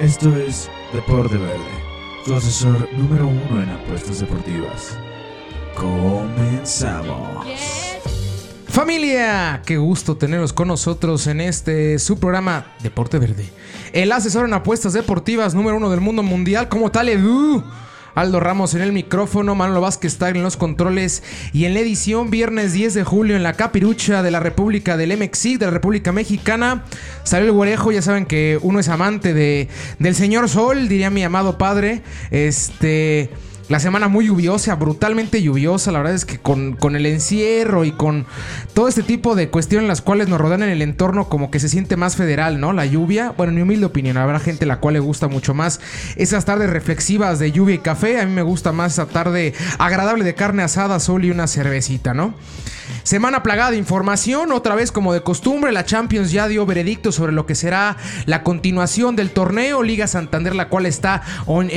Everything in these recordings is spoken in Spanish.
Esto es Deporte Verde, tu asesor número uno en apuestas deportivas. Comenzamos. Familia, qué gusto tenerlos con nosotros en este su programa Deporte Verde. El asesor en apuestas deportivas número uno del mundo mundial, ¿cómo tal Edu? Aldo Ramos en el micrófono, Manolo Vázquez está en los controles y en la edición viernes 10 de julio en la capirucha de la República del MXI, de la República Mexicana. Salió el guarejo, ya saben que uno es amante de, del señor Sol, diría mi amado padre. Este... La semana muy lluviosa, brutalmente lluviosa. La verdad es que con, con, el encierro y con todo este tipo de cuestiones las cuales nos rodean en el entorno, como que se siente más federal, ¿no? La lluvia. Bueno, en mi humilde opinión, habrá gente a la cual le gusta mucho más esas tardes reflexivas de lluvia y café. A mí me gusta más esa tarde agradable de carne asada, sol y una cervecita, ¿no? Semana plagada de información, otra vez como de costumbre, la Champions ya dio veredicto sobre lo que será la continuación del torneo, Liga Santander, la cual está on,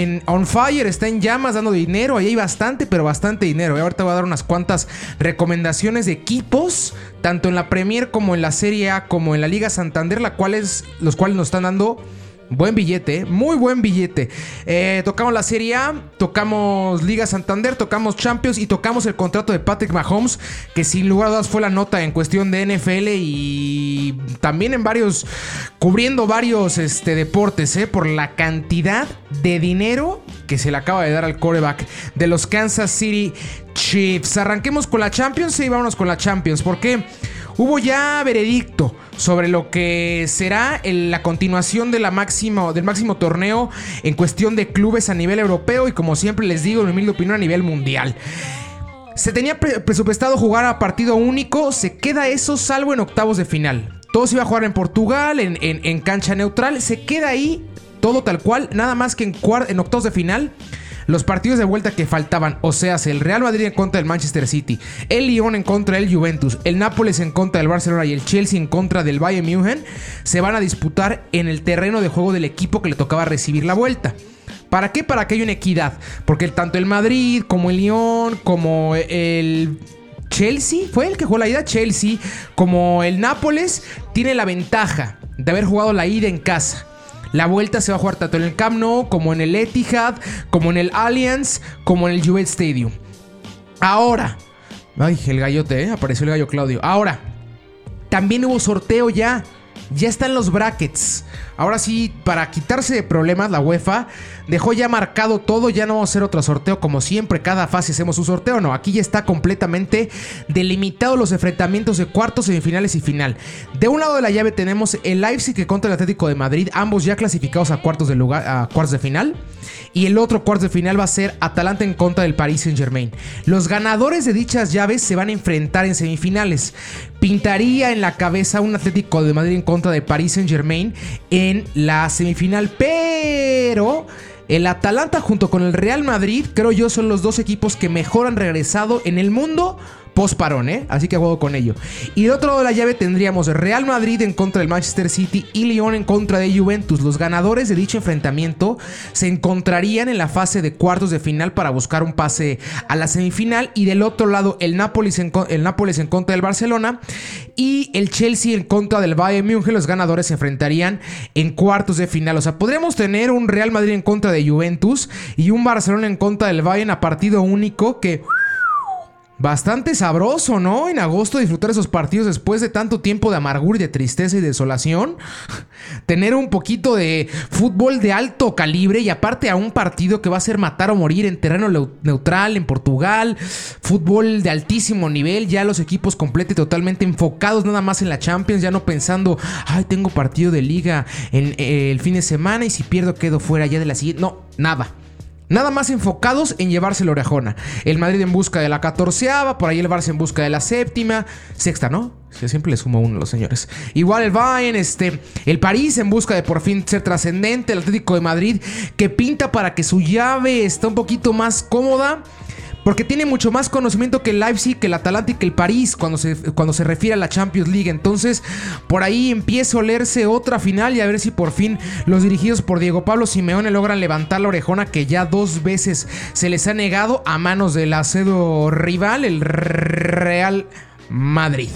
fire, está en llamas, dando dinero, ahí hay bastante, pero bastante dinero. Y ahorita voy a dar unas cuantas recomendaciones de equipos, tanto en la Premier como en la Serie A, como en la Liga Santander, los cuales nos están dando Buen billete, muy buen billete. Eh, tocamos la Serie A, tocamos Liga Santander, tocamos Champions y tocamos el contrato de Patrick Mahomes, que sin lugar a dudas fue la nota en cuestión de NFL y también en varios, cubriendo varios este, deportes, eh, por la cantidad de dinero que se le acaba de dar al coreback de los Kansas City Chiefs. Arranquemos con la Champions y vámonos con la Champions, porque hubo ya veredicto sobre lo que será la continuación de la del máximo torneo en cuestión de clubes a nivel europeo y como siempre les digo, en mi humilde opinión a nivel mundial. Se tenía presupuestado jugar a partido único, se queda eso salvo en octavos de final. Todo se iba a jugar en Portugal, en cancha neutral, se queda ahí todo tal cual, nada más que en, en octavos de final los partidos de vuelta que faltaban, o sea, el Real Madrid en contra del Manchester City, el Lyon en contra del Juventus, el Nápoles en contra del Barcelona y el Chelsea en contra del Bayern München, se van a disputar en el terreno de juego del equipo que le tocaba recibir la vuelta. ¿Para qué? Para que haya una equidad. Porque tanto el Madrid como el Lyon, como el Chelsea, fue el que jugó la ida, Chelsea, como el Nápoles, tiene la ventaja de haber jugado la ida en casa. La vuelta se va a jugar tanto en el Camp Nou, como en el Etihad, como en el Allianz, como en el Juventus Stadium. Ahora, ay, el gallote, ¿eh? apareció el gallo Claudio. Ahora, también hubo sorteo ya. Ya están los brackets. Ahora sí, para quitarse de problemas, la UEFA dejó ya marcado todo. Ya no vamos a hacer otro sorteo como siempre. Cada fase hacemos un sorteo. No, aquí ya está completamente delimitado los enfrentamientos de cuartos, semifinales y final. De un lado de la llave tenemos el Leipzig que contra el Atlético de Madrid. Ambos ya clasificados a cuartos de, final. Y el otro cuarto de final va a ser Atalanta en contra del Paris Saint Germain. Los ganadores de dichas llaves se van a enfrentar en semifinales. Pintaría en la cabeza un Atlético de Madrid en contra de Paris Saint Germain en la semifinal. Pero el Atalanta junto con el Real Madrid, creo yo, son los dos equipos que mejor han regresado en el mundo post parón, ¿eh? Así que juego con ello. Y de otro lado de la llave tendríamos Real Madrid en contra del Manchester City y Lyon en contra de Juventus. Los ganadores de dicho enfrentamiento se encontrarían en la fase de cuartos de final para buscar un pase a la semifinal. Y del otro lado, el Nápoles en, el en contra del Barcelona y el Chelsea en contra del Bayern Múnich. Los ganadores se enfrentarían en cuartos de final. O sea, podríamos tener un Real Madrid en contra de Juventus y un Barcelona en contra del Bayern a partido único que Bastante sabroso, ¿no? En agosto disfrutar esos partidos después de tanto tiempo de amargura y de tristeza y desolación. Tener un poquito de fútbol de alto calibre y aparte a un partido que va a ser matar o morir en terreno neutral en Portugal. Fútbol de altísimo nivel, ya los equipos completos totalmente enfocados nada más en la Champions, ya no pensando, ay, tengo partido de liga en eh, el fin de semana y si pierdo quedo fuera ya de la siguiente. No, nada. Nada más enfocados en llevarse la orejona. El Madrid en busca de la catorceava, por ahí el Barça en busca de la séptima, sexta, ¿no? Siempre le sumo uno a los señores. Igual el Bayern, este, el París en busca de por fin ser trascendente, el Atlético de Madrid que pinta para que su llave esté un poquito más cómoda. Porque tiene mucho más conocimiento que el Leipzig, que el Atalanta y que el París cuando se, cuando se refiere a la Champions League. Entonces, por ahí empieza a olerse otra final y a ver si por fin los dirigidos por Diego Pablo Simeone logran levantar la orejona que ya dos veces se les ha negado a manos del acedo rival, el Real Madrid.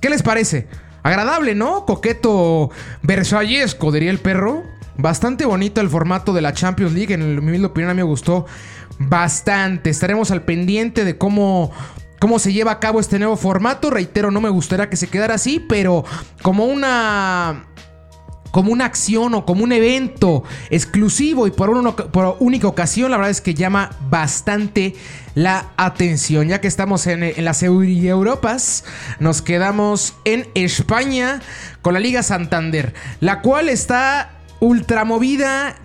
¿Qué les parece? Agradable, ¿no? Coqueto versallesco, diría el perro. Bastante bonito el formato de la Champions League. En mi opinión a mí me gustó bastante. Estaremos al pendiente de cómo cómo se lleva a cabo este nuevo formato. Reitero, no me gustaría que se quedara así, pero como una como una acción o como un evento exclusivo y por, por única ocasión, la verdad es que llama bastante la atención. Ya que estamos en, en las Europas, nos quedamos en España con la Liga Santander, la cual está ultramovida,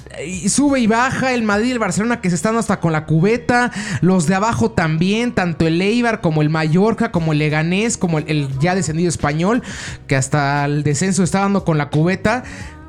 sube y baja, el Madrid y el Barcelona que se están hasta con la cubeta, los de abajo también, tanto el Eibar como el Mallorca, como el Leganés, como el, el ya descendido español, que hasta el descenso está dando con la cubeta.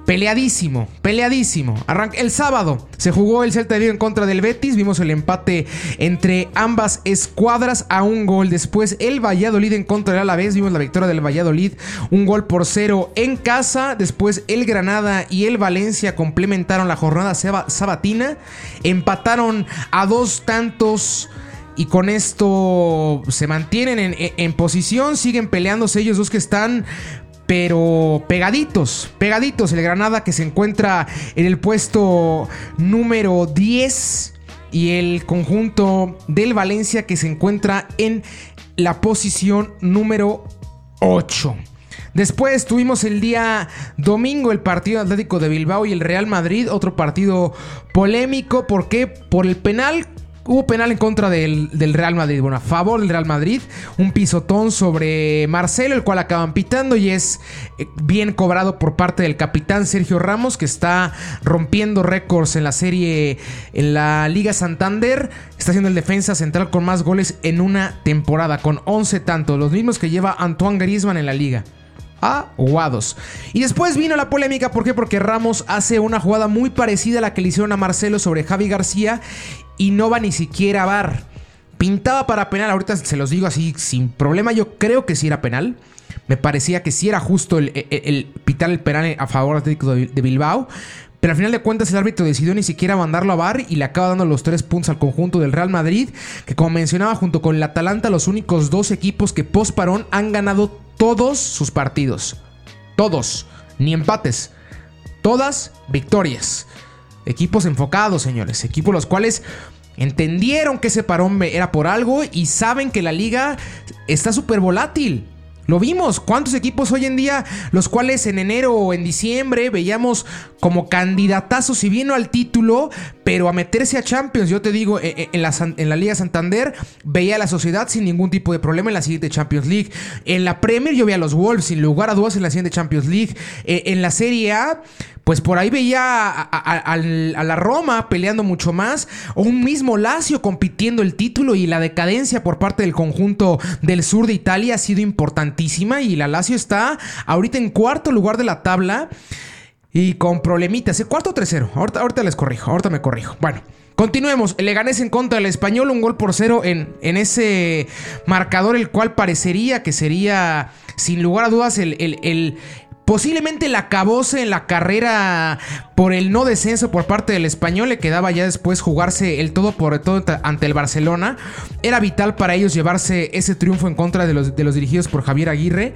Peleadísimo, peleadísimo. Arranca el sábado. Se jugó el Celta de Vigo en contra del Betis. Vimos el empate entre ambas escuadras a un gol. Después el Valladolid en contra del Alavés. Vimos la victoria del Valladolid. Un gol por cero en casa. Después el Granada y el Valencia complementaron la jornada sabatina. Empataron a dos tantos. Y con esto se mantienen en, en, posición, siguen peleándose ellos dos que están pero pegaditos, pegaditos. El Granada que se encuentra en el puesto número 10 y el conjunto del Valencia que se encuentra en la posición número 8. Después tuvimos el día domingo el partido Atlético de Bilbao y el Real Madrid, otro partido polémico, ¿por qué? Por el penal Hubo penal en contra del, Real Madrid, bueno, a favor del Real Madrid. Un pisotón sobre Marcelo, el cual acaban pitando y es eh, bien cobrado por parte del capitán Sergio Ramos, que está rompiendo récords en la serie, en la Liga Santander. Está siendo el defensa central con más goles en una temporada, con 11 tantos, los mismos que lleva Antoine Griezmann en la liga aguados. Y después vino la polémica, ¿por qué? Porque Ramos hace una jugada muy parecida a la que le hicieron a Marcelo sobre Javi García y no va ni siquiera a bar. Pintaba para penal, ahorita se los digo así sin problema, yo creo que sí era penal. Me parecía que sí era justo el, el, pitar el penal a favor de Bilbao. Pero al final de cuentas el árbitro decidió ni siquiera mandarlo a bar y le acaba dando los tres puntos al conjunto del Real Madrid, que como mencionaba junto con el Atalanta, los únicos dos equipos que post parón han ganado todos sus partidos. Todos, ni empates. Todas victorias. Equipos enfocados, señores. Equipos los cuales entendieron que ese parón era por algo y saben que la liga está súper volátil. Lo vimos, ¿cuántos equipos hoy en día, los cuales en enero o en diciembre veíamos como candidatazos, si bien no al título, pero a meterse a Champions? Yo te digo, e, e, en la, en la Liga Santander veía a la sociedad sin ningún tipo de problema en la siguiente Champions League. En la Premier yo veía a los Wolves sin lugar a dudas en la siguiente Champions League. E, en la Serie A pues por ahí veía a, la Roma peleando mucho más, o un mismo Lazio compitiendo el título y la decadencia por parte del conjunto del sur de Italia ha sido importantísima y la Lazio está ahorita en cuarto lugar de la tabla y con problemitas, ¿eh? cuarto o tercero, ahorita, ahorita les corrijo, ahorita me corrijo. Bueno. Continuemos, el Leganés en contra del Español, un gol por cero en, en ese marcador, el cual parecería que sería, sin lugar a dudas, el, Posiblemente la acabose en la carrera por el no descenso por parte del español. Le quedaba ya después jugarse el todo por todo ante el Barcelona. Era vital para ellos llevarse ese triunfo en contra de los, de los dirigidos por Javier Aguirre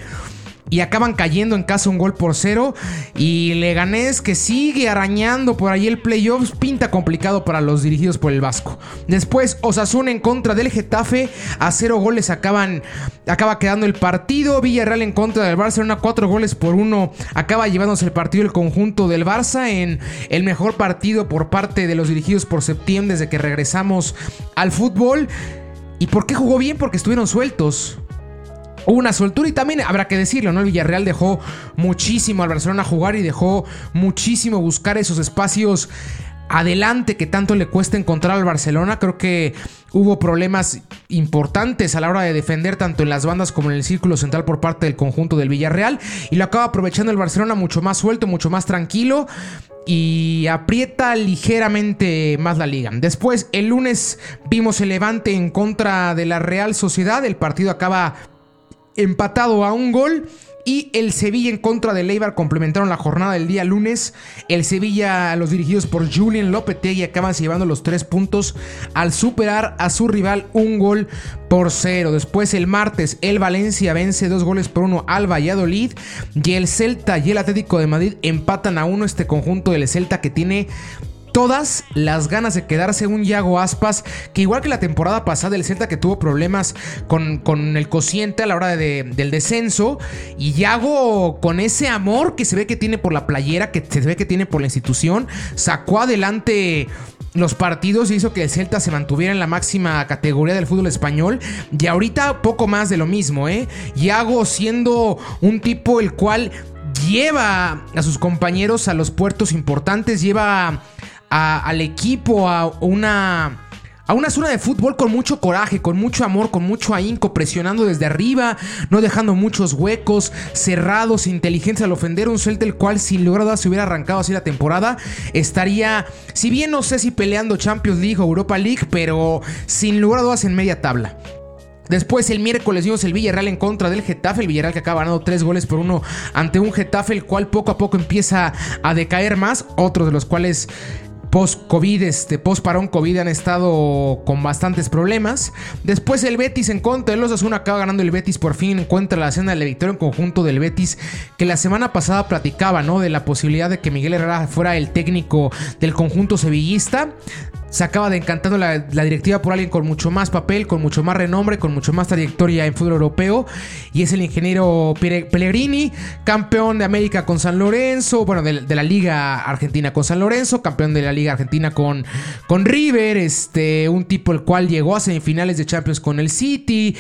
y acaban cayendo en casa un gol por cero. Y Leganés que sigue arañando por ahí el playoffs, pinta complicado para los dirigidos por el Vasco. Después Osasuna en contra del Getafe, a cero goles acaban, acaba quedando el partido. Villarreal en contra del Barcelona, cuatro goles por uno, acaba llevándose el partido el conjunto del Barça en el mejor partido por parte de los dirigidos por septiembre desde que regresamos al fútbol. ¿Y por qué jugó bien? Porque estuvieron sueltos una soltura y también habrá que decirlo, ¿no? El Villarreal dejó muchísimo al Barcelona jugar y dejó muchísimo buscar esos espacios adelante que tanto le cuesta encontrar al Barcelona. Creo que hubo problemas importantes a la hora de defender tanto en las bandas como en el círculo central por parte del conjunto del Villarreal y lo acaba aprovechando el Barcelona mucho más suelto, mucho más tranquilo y aprieta ligeramente más la liga. Después, el lunes vimos el levante en contra de la Real Sociedad. El partido acaba empatado a un gol. y el Sevilla en contra de Leibar complementaron la jornada del día lunes. El Sevilla, los dirigidos por Julian Lopetegui, acaban llevando los tres puntos al superar a su rival un gol por cero. Después el martes el Valencia vence dos goles por uno al Valladolid y el Celta y el Atlético de Madrid empatan a uno este conjunto del Celta que tiene todas las ganas de quedarse un Yago Aspas, que igual que la temporada pasada, el Celta que tuvo problemas con, con el cociente a la hora del descenso, y Yago con ese amor que se ve que tiene por la playera, que se ve que tiene por la institución, sacó adelante los partidos y hizo que el Celta se mantuviera en la máxima categoría del fútbol español. Y ahorita poco más de lo mismo, ¿eh? Yago siendo un tipo el cual lleva a sus compañeros a los puertos importantes, lleva al equipo a una a una zona de fútbol con mucho coraje, con mucho amor, con mucho ahínco, presionando desde arriba, no dejando muchos huecos, cerrados, inteligencia al ofender. Un Celta el cual, sin lograr se hubiera arrancado así la temporada, estaría, si bien no sé si peleando Champions League o Europa League, pero sin lugar a dudas en media tabla. Después el miércoles vimos el Villarreal en contra del Getafe, el Villarreal que acaba ganando tres goles por uno ante un Getafe el cual poco a poco empieza a decaer más, otros de los cuales post-COVID, este, post-parón COVID han estado con bastantes problemas. Después el Betis en contra los Osasuna acaba ganando el Betis, por fin encuentra la cena de la en conjunto del Betis, que la semana pasada platicaba, ¿no? De la posibilidad de que Miguel Herrera fuera el técnico del conjunto sevillista se acaba de encantando la, directiva por alguien con mucho más papel, con mucho más renombre, con mucho más trayectoria en fútbol europeo. Y es el ingeniero Pellegrini, campeón de América con San Lorenzo, bueno, de, la Liga Argentina con San Lorenzo, campeón de la Liga Argentina con, con River, este, un tipo el cual llegó a semifinales de Champions con el City,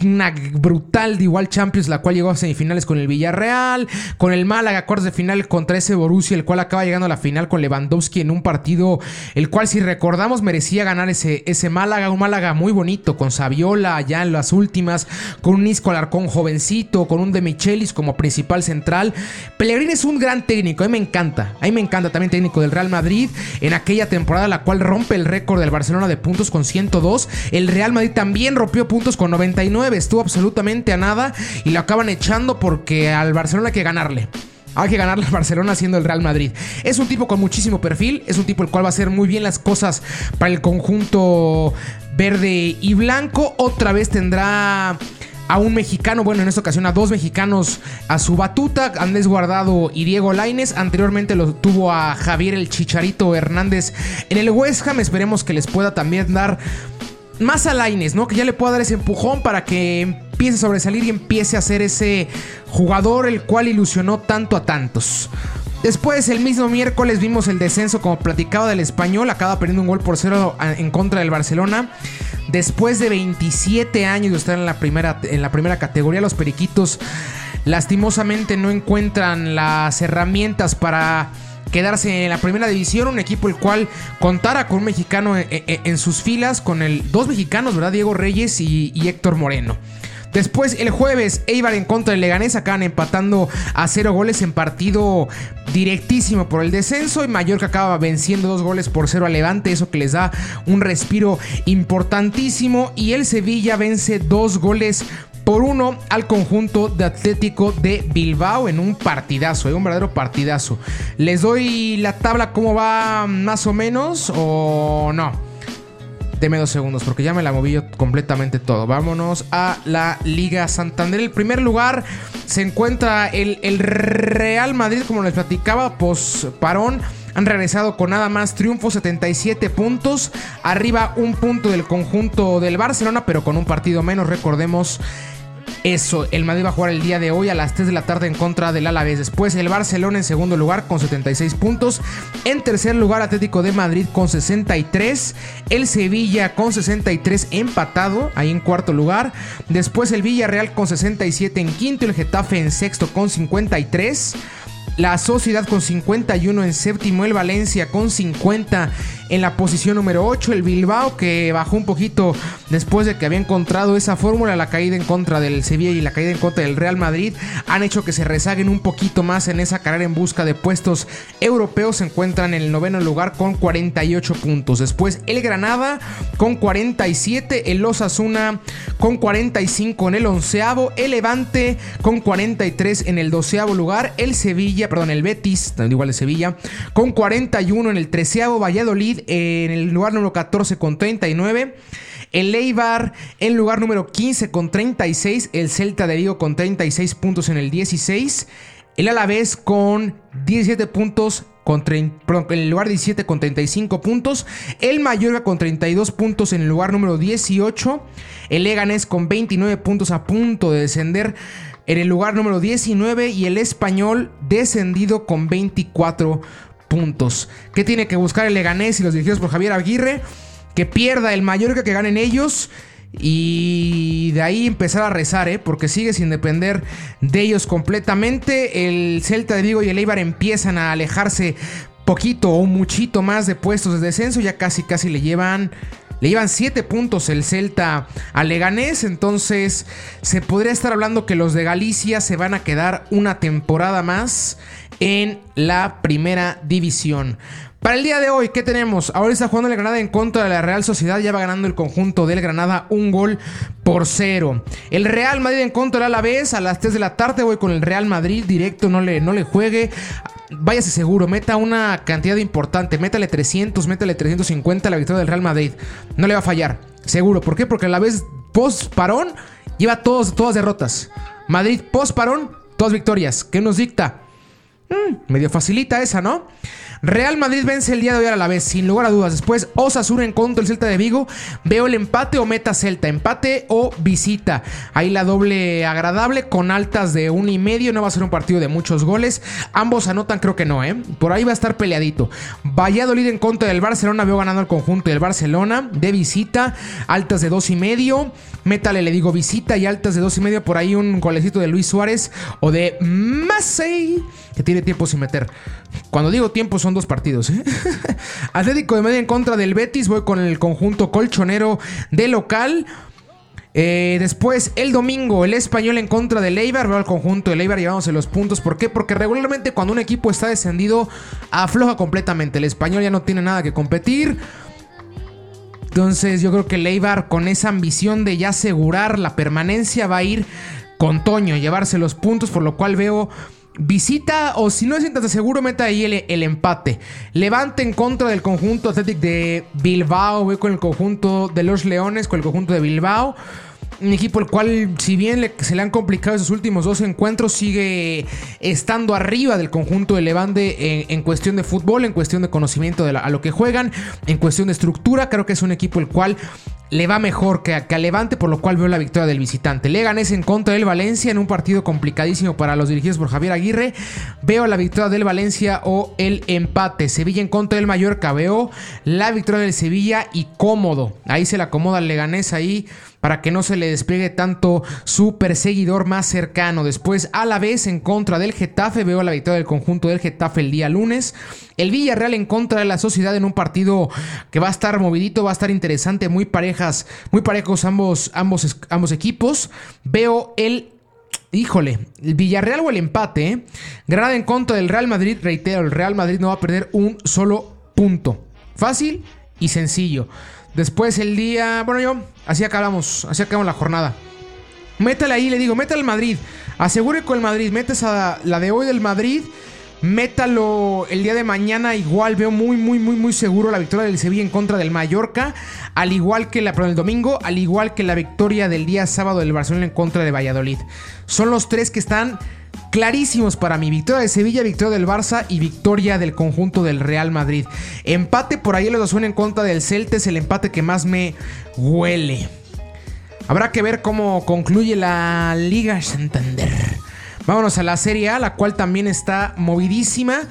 una brutal de igual Champions, la cual llegó a semifinales con el Villarreal, con el Málaga, cuartos de final contra ese Borussia, el cual acaba llegando a la final con Lewandowski en un partido, el cual si recordamos merecía ganar ese, ese Málaga, un Málaga muy bonito, con Saviola ya en las últimas, con un Isco Alarcón jovencito, con un De Michelis como principal central. Pellegrini es un gran técnico, a mí me encanta, a mí me encanta también técnico del Real Madrid, en aquella temporada la cual rompe el récord del Barcelona de puntos con 102, el Real Madrid también rompió puntos con 99, estuvo absolutamente a nada y lo acaban echando porque al Barcelona hay que ganarle. Hay que ganarle al Barcelona siendo el Real Madrid. Es un tipo con muchísimo perfil, es un tipo el cual va a hacer muy bien las cosas para el conjunto verde y blanco. Otra vez tendrá a un mexicano, bueno, en esta ocasión a dos mexicanos a su batuta, Andrés Guardado y Diego Laines. Anteriormente lo tuvo a Javier el Chicharito Hernández en el West Ham. Esperemos que les pueda también dar más a Laines, ¿no? Que ya le pueda dar ese empujón para que empiece a sobresalir y empiece a ser ese jugador el cual ilusionó tanto a tantos. Después, el mismo miércoles, vimos el descenso, como platicaba del español. Acaba perdiendo un gol por cero en contra del Barcelona. Después de 27 años de estar en la primera, en la primera categoría, los periquitos lastimosamente no encuentran las herramientas para quedarse en la primera división. Un equipo el cual contara con un mexicano en, sus filas, con el, dos mexicanos, ¿verdad? Diego Reyes y, Héctor Moreno. Después, el jueves, Eibar en contra del Leganés acaban empatando a cero goles en partido directísimo por el descenso. Y Mallorca acaba venciendo dos goles por cero a Levante, eso que les da un respiro importantísimo. Y el Sevilla vence dos goles por uno al conjunto de Atlético de Bilbao en un partidazo, en eh, un verdadero partidazo. ¿Les doy la tabla cómo va más o menos o no? Deme dos segundos porque ya me la moví completamente todo. Vámonos a la Liga Santander. El primer lugar se encuentra el, el Real Madrid, como les platicaba, pos parón. Han regresado con nada más triunfo, 77 puntos. Arriba un punto del conjunto del Barcelona, pero con un partido menos. Recordemos eso, el Madrid va a jugar el día de hoy a las 3 de la tarde en contra del Alavés. Después el Barcelona en segundo lugar con 76 puntos. En tercer lugar Atlético de Madrid con 63. El Sevilla con 63 empatado ahí en cuarto lugar. Después el Villarreal con 67 en quinto. El Getafe en sexto con 53. La Sociedad con 51 en séptimo, el Valencia con 50 en la posición número 8, el Bilbao que bajó un poquito después de que había encontrado esa fórmula, la caída en contra del Sevilla y la caída en contra del Real Madrid, han hecho que se rezaguen un poquito más en esa carrera en busca de puestos europeos, se encuentran en el noveno lugar con 48 puntos. Después el Granada con 47, el Osasuna con 45 en el onceavo, el Levante con 43 en el doceavo lugar, el Sevilla, perdón, el Betis, igual de Sevilla, con 41 en el treceavo, Valladolid en el lugar número 14 con 39. El Eibar en lugar número 15 con 36. El Celta de Vigo con 36 puntos en el 16. El Alavés con 17 puntos. Con en el lugar 17 con 35 puntos. El Mallorca con 32 puntos en el lugar número 18. El Leganés con 29 puntos a punto de descender en el lugar número 19. Y el Español descendido con 24 puntos. ¿Qué tiene que buscar el Leganés y los dirigidos por Javier Aguirre? que pierda el Mallorca, que ganen ellos. Y de ahí empezar a rezar, ¿eh? porque sigue sin depender de ellos completamente. El Celta de Vigo y el Eibar empiezan a alejarse poquito o muchito más de puestos de descenso. Ya casi, casi le llevan. Le llevan 7 puntos el Celta a Leganés. Entonces se podría estar hablando que los de Galicia se van a quedar una temporada más en la primera división. Para el día de hoy, ¿qué tenemos? Ahora está jugando el Granada en contra de la Real Sociedad. Ya va ganando el conjunto del Granada un gol por cero. El Real Madrid en contra del Alavés a las 3 de la tarde. Voy con el Real Madrid directo, no le, no le juegue. Váyase seguro, meta una cantidad importante. Métale 300, métale 350 a la victoria del Real Madrid. No le va a fallar, seguro. ¿Por qué? Porque a la vez post parón lleva todos, todas derrotas. Madrid post parón, todas victorias. ¿Qué nos dicta? Mm, medio facilita esa, ¿no? Real Madrid vence el día de hoy a la vez, sin lugar a dudas. Después, Osasuna en contra del Celta de Vigo. Veo el empate o meta Celta. Empate o visita. Ahí la doble agradable con altas de uno y medio. No va a ser un partido de muchos goles. Ambos anotan, creo que no, ¿eh? Por ahí va a estar peleadito. Valladolid en contra del Barcelona. Veo ganando el conjunto del Barcelona de visita. Altas de dos y medio. Métale, le digo visita y altas de dos y medio. Por ahí un golecito de Luis Suárez o de Massey que tiene tiempo sin meter. Cuando digo tiempo son dos partidos. ¿eh? Atlético de Media en contra del Betis. Voy con el conjunto colchonero de local. Eh, después, el domingo, el español en contra del Eibar. Veo al conjunto del Eibar llevándose los puntos. ¿Por qué? Porque regularmente cuando un equipo está descendido, afloja completamente. El español ya no tiene nada que competir. Entonces, yo creo que el Eibar, con esa ambición de ya asegurar la permanencia, va a ir con Toño, llevarse los puntos. Por lo cual veo Visita o si no es tan seguro, meta ahí el, empate. Levante en contra del conjunto Athletic de Bilbao. Voy con el conjunto de los Leones, con el conjunto de Bilbao. Un equipo el cual, si bien se le han complicado esos últimos dos encuentros, sigue estando arriba del conjunto de Levante en, cuestión de fútbol, en cuestión de conocimiento de a lo que juegan, en cuestión de estructura. Creo que es un equipo el cual le va mejor que a, Levante, por lo cual veo la victoria del visitante. Leganés en contra del Valencia en un partido complicadísimo para los dirigidos por Javier Aguirre. Veo la victoria del Valencia o el empate. Sevilla en contra del Mallorca. Veo la victoria del Sevilla y cómodo. Ahí se le acomoda el Leganés ahí para que no se le despliegue tanto su perseguidor más cercano. Después, a la vez, en contra del Getafe, veo la victoria del conjunto del Getafe el día lunes. El Villarreal en contra de la Sociedad en un partido que va a estar movidito, va a estar interesante, muy muy parejos ambos, ambos, ambos equipos. Veo el Híjole, el Villarreal o el empate. ¿eh? Granada en contra del Real Madrid. Reitero, el Real Madrid no va a perder un solo punto. Fácil y sencillo. Después el día. Bueno, yo. Así acabamos. Así acabamos la jornada. Métale ahí, le digo, métale al Madrid. Asegure con el Madrid. Metes a la de hoy del Madrid. Métalo el día de mañana. Igual veo muy, muy, muy, muy seguro la victoria del Sevilla en contra del Mallorca. Al igual que la, perdón, el domingo. Al igual que la victoria del día sábado del Barcelona en contra de Valladolid. Son los tres que están clarísimos para mí. Victoria de Sevilla, victoria del Barça y victoria del conjunto del Real Madrid. Empate por ahí los suena en contra del Celta. Es el empate que más me huele. Habrá que ver cómo concluye la Liga Santander. Vámonos a la Serie A, la cual también está movidísima.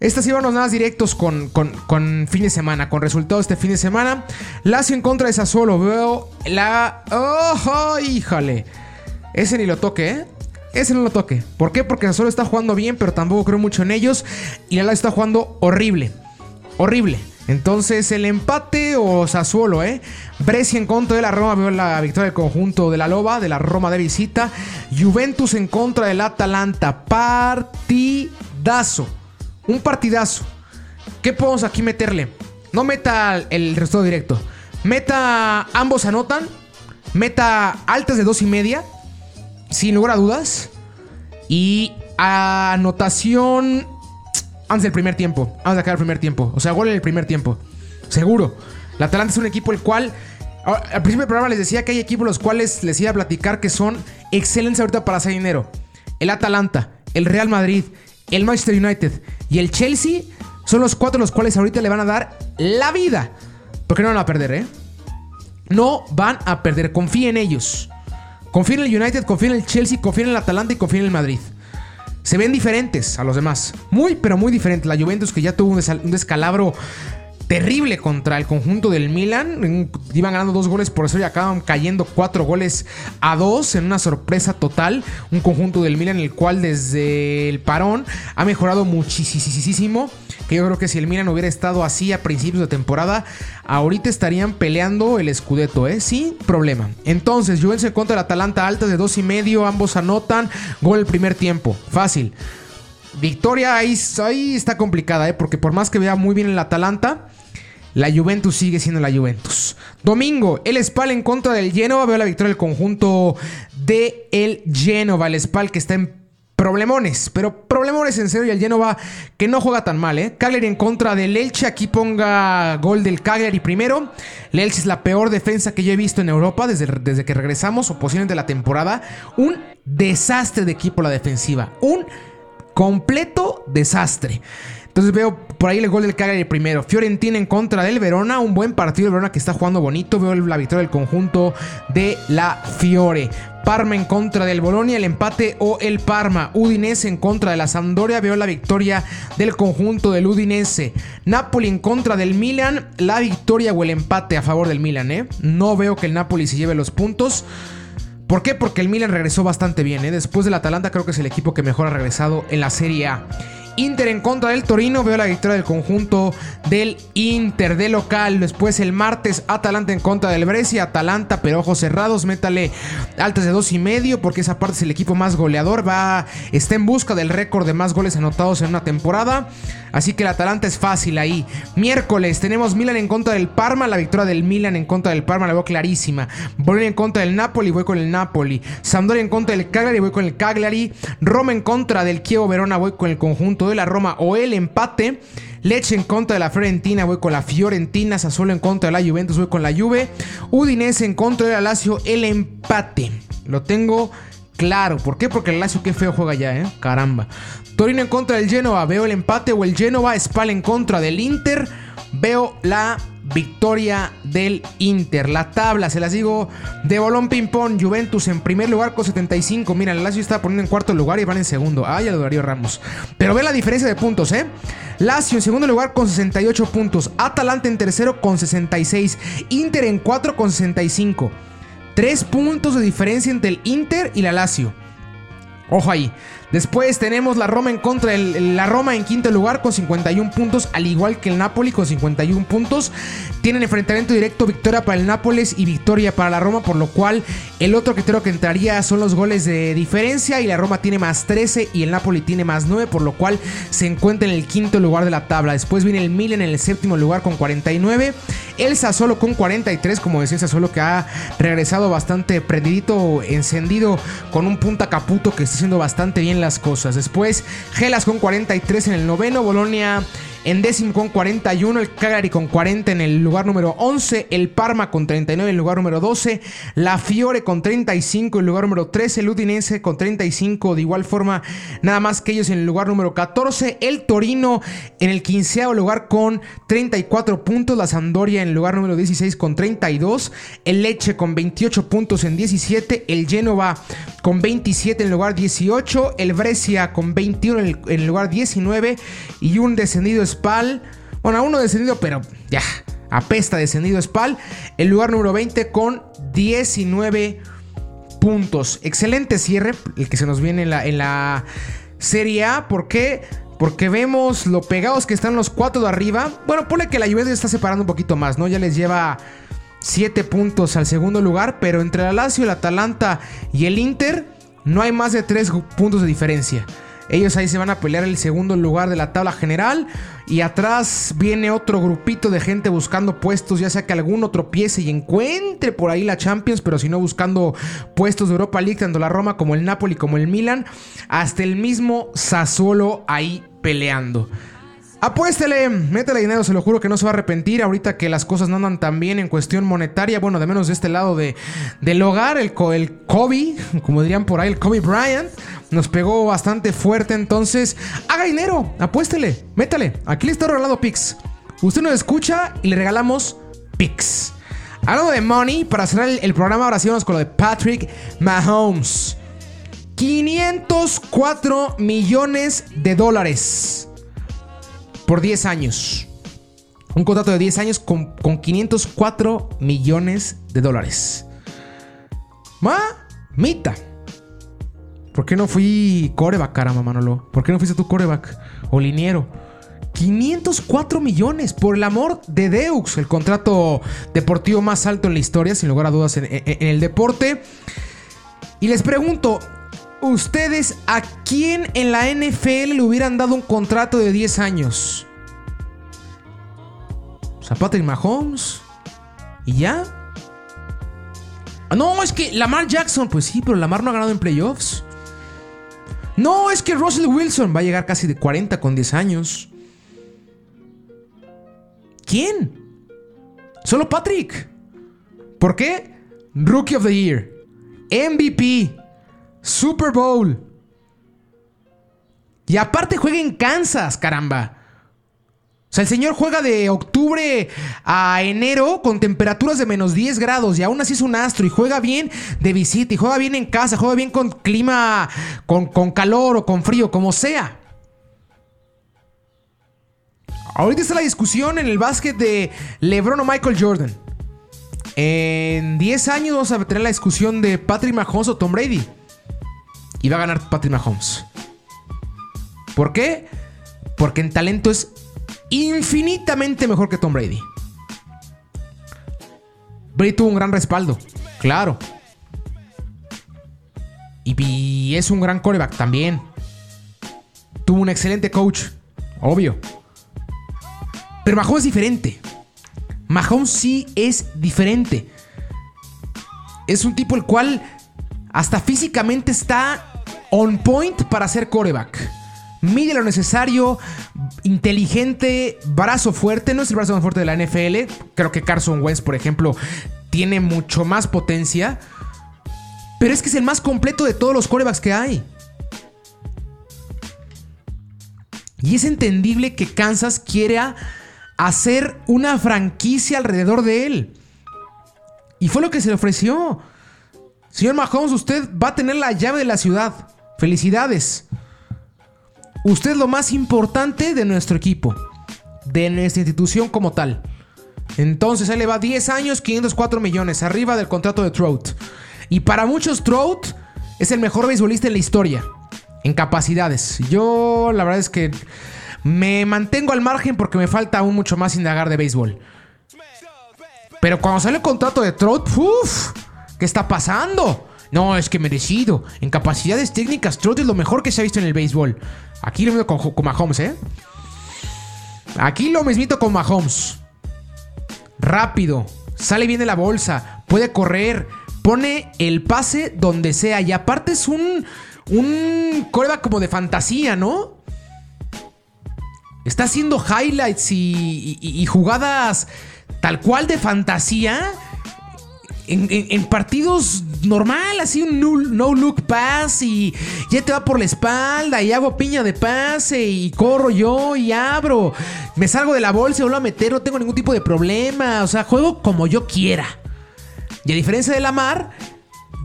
Estas íbamos nada más directos con, con, fin de semana, con resultados este fin de semana. Lazio en contra de Sassuolo. Veo la. ¡Oh, híjole! Ese ni lo toque, ¿eh? Ese no lo toque. ¿Por qué? Porque Sassuolo está jugando bien, pero tampoco creo mucho en ellos. Y la Lazio está jugando horrible. Horrible. Entonces, el empate o Sassuolo, ¿eh? Brescia en contra de la Roma, veo la victoria del conjunto de la Loba, de la Roma de visita. Juventus en contra del Atalanta. Partidazo. Un partidazo. ¿Qué podemos aquí meterle? No meta el resultado directo. Meta, ambos anotan. Meta altas de dos y media. Sin lugar a dudas. Y anotación antes del primer tiempo. Antes de acabar el primer tiempo. O sea, gol en el primer tiempo. Seguro. La Atalanta es un equipo el cual. Al principio del programa les decía que hay equipos los cuales les iba a platicar que son excelentes ahorita para hacer dinero. El Atalanta, el Real Madrid, el Manchester United y el Chelsea son los cuatro los cuales ahorita le van a dar la vida. Porque no van a perder, ¿eh? No van a perder. Confíen en ellos. Confíen en el United, confíen en el Chelsea, confíen en el Atalanta y confíen en el Madrid. Se ven diferentes a los demás. Muy, pero muy diferentes. La Juventus que ya tuvo un descalabro terrible contra el conjunto del Milan. Iban ganando dos goles por eso y acaban cayendo cuatro goles a dos en una sorpresa total. Un conjunto del Milan el cual desde el parón ha mejorado muchísimo. Que yo creo que si el Milan hubiera estado así a principios de temporada, ahorita estarían peleando el Scudetto, ¿eh? Sin problema. Entonces, Juventus contra el Atalanta alta de dos y medio. Ambos anotan. Gol el primer tiempo. Fácil. Victoria ahí, ahí está complicada, ¿eh? Porque por más que vea muy bien el Atalanta, la Juventus sigue siendo la Juventus. Domingo, el Spal en contra del Genova. Veo la victoria del conjunto de el Genova. El Spal que está en problemones, pero problemones en serio y el Genova que no juega tan mal, ¿eh? Cagliari en contra del Elche, aquí ponga gol del Cagliari primero. El Elche es la peor defensa que yo he visto en Europa desde, desde que regresamos o posiblemente la temporada. Un desastre de equipo la defensiva, un completo desastre. Entonces veo por ahí el gol del Cagliari primero. Fiorentina en contra del Verona. Un buen partido del Verona que está jugando bonito. Veo la victoria del conjunto de la Fiore. Parma en contra del Bolonia, el empate o el Parma. Udinese en contra de la Sampdoria. Veo la victoria del conjunto del Udinese. Napoli en contra del Milan. La victoria o el empate a favor del Milan, ¿eh? No veo que el Napoli se lleve los puntos. ¿Por qué? Porque el Milan regresó bastante bien, ¿eh? Después del Atalanta creo que es el equipo que mejor ha regresado en la Serie A. Inter en contra del Torino. Veo la victoria del conjunto del Inter de local. Después el martes Atalanta en contra del Brescia. Atalanta, pero ojos cerrados. Métale altas de dos y medio porque esa parte es el equipo más goleador. Va, está en busca del récord de más goles anotados en una temporada. Así que el Atalanta es fácil ahí. Miércoles tenemos Milan en contra del Parma. La victoria del Milan en contra del Parma la veo clarísima. Bolonia en contra del Napoli. Voy con el Napoli. Sampdoria en contra del Cagliari. Voy con el Cagliari. Roma en contra del Chievo Verona. Voy con el conjunto de la Roma o el empate. Leche en contra de la Fiorentina, voy con la Fiorentina. Sassuolo en contra de la Juventus, voy con la Juve. Udinese en contra de la Lazio, el empate. Lo tengo claro. ¿Por qué? Porque el Lazio qué feo juega ya, ¿eh? Caramba. Torino en contra del Genoa, veo el empate o el Genoa. Spal en contra del Inter, veo la victoria del Inter. La tabla, se las digo, de bolón ping-pong. Juventus en primer lugar con 75. Mira, el Lazio está poniendo en cuarto lugar y van en segundo. Ay, a Darío Ramos. Pero ve la diferencia de puntos, ¿eh? Lazio en segundo lugar con 68 puntos. Atalanta en tercero con 66. Inter en cuatro con 65. Tres puntos de diferencia entre el Inter y la Lazio. Ojo ahí. Después tenemos la Roma en contra la Roma en quinto lugar con 51 puntos, al igual que el Napoli con 51 puntos. Tienen enfrentamiento directo, victoria para el Nápoles y victoria para la Roma, por lo cual el otro criterio que entraría son los goles de diferencia y la Roma tiene más 13 y el Napoli tiene más 9, por lo cual se encuentra en el quinto lugar de la tabla. Después viene el Milan en el séptimo lugar con 49, el Sassuolo con 43, como decía Sassuolo que ha regresado bastante prendidito, encendido con un punta caputo que está haciendo bastante bien las cosas. Después, Gelas con 43 en el noveno, Bolonia en décimo con 41, el Cagliari con 40 en el lugar número 11, el Parma con 39 en el lugar número 12, la Fiore con 35 en el lugar número 13, el Udinese con 35, de igual forma nada más que ellos en el lugar número 14, el Torino en el quinceavo lugar con 34 puntos, la Sampdoria en el lugar número 16 con 32, el Leche con 28 puntos en 17, el Genova con 27 en el lugar 18, el Brescia con 21 en el, lugar 19 y un descendido Spal. Bueno, a uno descendido, pero ya, apesta descendido Spal. El lugar número 20 con 19 puntos. Excelente cierre, el que se nos viene en la, en la Serie A. ¿Por qué? Porque vemos lo pegados que están los cuatro de arriba. Bueno, pone que la Juventus está separando un poquito más, ¿no? Ya les lleva 7 puntos al segundo lugar, pero entre la Lazio, el Atalanta y el Inter no hay más de 3 puntos de diferencia. Ellos ahí se van a pelear el segundo lugar de la tabla general. Y atrás viene otro grupito de gente buscando puestos, ya sea que alguno tropiece y encuentre por ahí la Champions, pero si no buscando puestos de Europa League, tanto la Roma como el Napoli como el Milan, hasta el mismo Sassuolo ahí peleando. Apuéstele, métele dinero, se lo juro que no se va a arrepentir ahorita que las cosas no andan tan bien en cuestión monetaria. Bueno, de menos de este lado de, del hogar, el, el Kobe, como dirían por ahí, el Kobe Bryant, nos pegó bastante fuerte. Entonces, haga dinero, apuéstele, métale. Aquí le está regalando Pix. Usted nos escucha y le regalamos Pix. Hablando de money, para cerrar el, programa, ahora sí vamos con lo de Patrick Mahomes. 504 millones de dólares por 10 años. Un contrato de 10 años con, 504 millones de dólares. Mamita. ¿Por qué no fui coreback, caramba, Manolo? ¿Por qué no fuiste tu coreback o liniero? 504 millones, por el amor de Deux, el contrato deportivo más alto en la historia, sin lugar a dudas, en el deporte. Y les pregunto, ¿Ustedes a quién en la NFL le hubieran dado un contrato de 10 años? ¿A Patrick Mahomes? ¿Y ya? No, es que Lamar Jackson, pues sí, pero Lamar no ha ganado en playoffs. No, es que Russell Wilson va a llegar casi de 40 con 10 años. ¿Quién? Solo Patrick. ¿Por qué? Rookie of the Year. MVP. Super Bowl. Y aparte juega en Kansas, caramba. O sea, el señor juega de octubre a enero con temperaturas de menos 10 grados y aún así es un astro y juega bien de visita y juega bien en casa, juega bien con clima, con, con calor o con frío, como sea. Ahorita está la discusión en el básquet de LeBron o Michael Jordan. En 10 años vamos a tener la discusión de Patrick Mahomes o Tom Brady. Y va a ganar Patrick Mahomes. ¿Por qué? Porque en talento es infinitamente mejor que Tom Brady. Brady tuvo un gran respaldo, claro. Y es un gran coreback también. Tuvo un excelente coach, obvio. Pero Mahomes es diferente. Mahomes sí es diferente. Es un tipo el cual hasta físicamente está on point para ser coreback. Mide lo necesario, inteligente, brazo fuerte. No es el brazo más fuerte de la NFL. Creo que Carson Wentz, por ejemplo, tiene mucho más potencia. Pero es que es el más completo de todos los corebacks que hay. Y es entendible que Kansas quiera hacer una franquicia alrededor de él. Y fue lo que se le ofreció. Señor Mahomes, usted va a tener la llave de la ciudad. Felicidades. Usted es lo más importante de nuestro equipo, de nuestra institución como tal. Entonces ahí le va 10 años, 504 millones, arriba del contrato de Trout. Y para muchos Trout es el mejor beisbolista en la historia, en capacidades. Yo la verdad es que me mantengo al margen porque me falta aún mucho más indagar de béisbol. Pero cuando sale el contrato de Trout, ¡Uf! ¿Qué está pasando? No, es que merecido. En capacidades técnicas, Trout es lo mejor que se ha visto en el béisbol. Aquí lo mismo con, Mahomes, ¿eh? Aquí lo mismito con Mahomes. Rápido, sale bien de la bolsa, puede correr, pone el pase donde sea. Y aparte es un, un coreback como de fantasía, ¿no? Está haciendo highlights y jugadas tal cual de fantasía en, partidos normal, así un no, look pass y ya te va por la espalda y hago piña de pase y corro yo y abro. Me salgo de la bolsa y vuelvo a meter, no tengo ningún tipo de problema. O sea, juego como yo quiera. Y a diferencia de Lamar,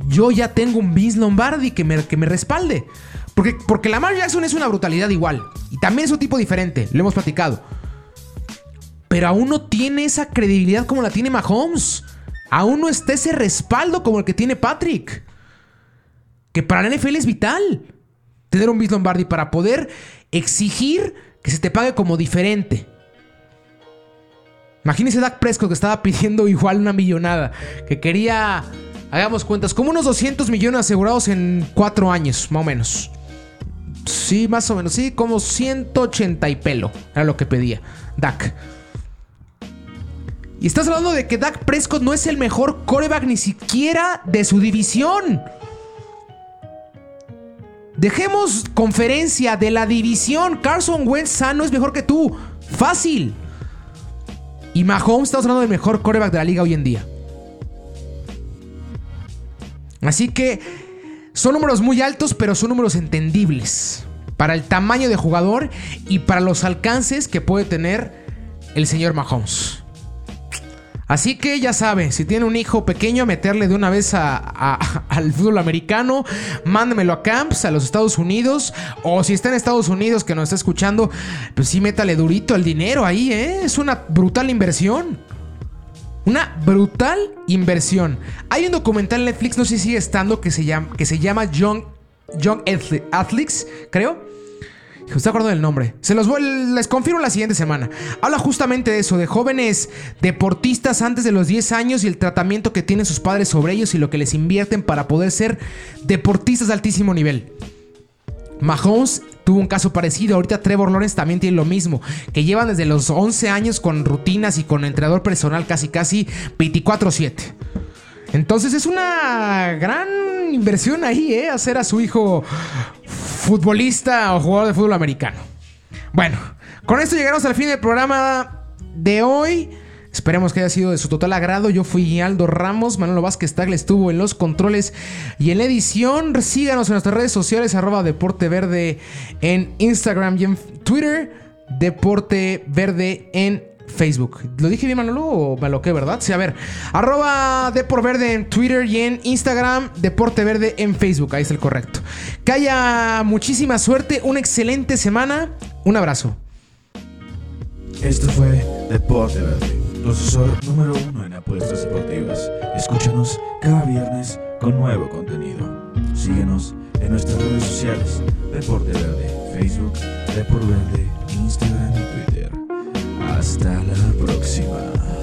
yo ya tengo un Vince Lombardi que me, que me respalde. Porque, porque Lamar Jackson es una brutalidad igual. Y también es un tipo diferente, lo hemos platicado. Pero aún no tiene esa credibilidad como la tiene Mahomes aún no está ese respaldo como el que tiene Patrick. Que para la NFL es vital tener un Vince Lombardi para poder exigir que se te pague como diferente. Imagínese Dak Prescott que estaba pidiendo igual una millonada, que quería, hagamos cuentas, como unos 200 millones asegurados en 4 años, más o menos. Sí, más o menos. Sí, como 180 y pelo. Era lo que pedía. Dak. Y estás hablando de que Dak Prescott no es el mejor coreback ni siquiera de su división. Dejemos conferencia de la división. Carson Wentz sano es mejor que tú. Fácil. Y Mahomes estamos hablando del mejor coreback de la liga hoy en día. Así que son números muy altos, pero son números entendibles. Para el tamaño de jugador y para los alcances que puede tener el señor Mahomes. Así que ya sabe, si tiene un hijo pequeño, meterle de una vez al fútbol americano, mándemelo a Camps, a los Estados Unidos, o si está en Estados Unidos que nos está escuchando, pues sí, métale durito el dinero ahí, ¿eh? Es una brutal inversión. Una brutal inversión. Hay un documental en Netflix, no sé si sigue estando, que se llama, que se llama Young, Young Athletes, creo ¿Usted acuerdo del nombre? Se los voy, les confirmo la siguiente semana. Habla justamente de eso, de jóvenes deportistas antes de los 10 años y el tratamiento que tienen sus padres sobre ellos y lo que les invierten para poder ser deportistas de altísimo nivel. Mahomes tuvo un caso parecido. Ahorita Trevor Lawrence también tiene lo mismo. Que llevan desde los 11 años con rutinas y con entrenador personal casi casi 24-7. Entonces es una gran inversión ahí, ¿eh? Hacer a su hijo futbolista o jugador de fútbol americano. Bueno, con esto llegamos al fin del programa de hoy. Esperemos que haya sido de su total agrado. Yo fui Aldo Ramos. Manolo Vázquez Tagle estuvo en los controles y en la edición. Síganos en nuestras redes sociales, arroba Deporte Verde en Instagram y en Twitter. Deporte Verde en Facebook. ¿Lo dije bien, Manolo? ¿O me lo que, verdad? Sí, a ver. Arroba Verde en Twitter y en Instagram. Deporte Verde en Facebook. Ahí es el correcto. Que haya muchísima suerte. Una excelente semana. Un abrazo. Esto fue Deporte Verde, tu asesor número uno en apuestas deportivas. Escúchanos cada viernes con nuevo contenido. Síguenos en nuestras redes sociales. Deporte Verde, Facebook, Deporte Verde. Hasta la próxima.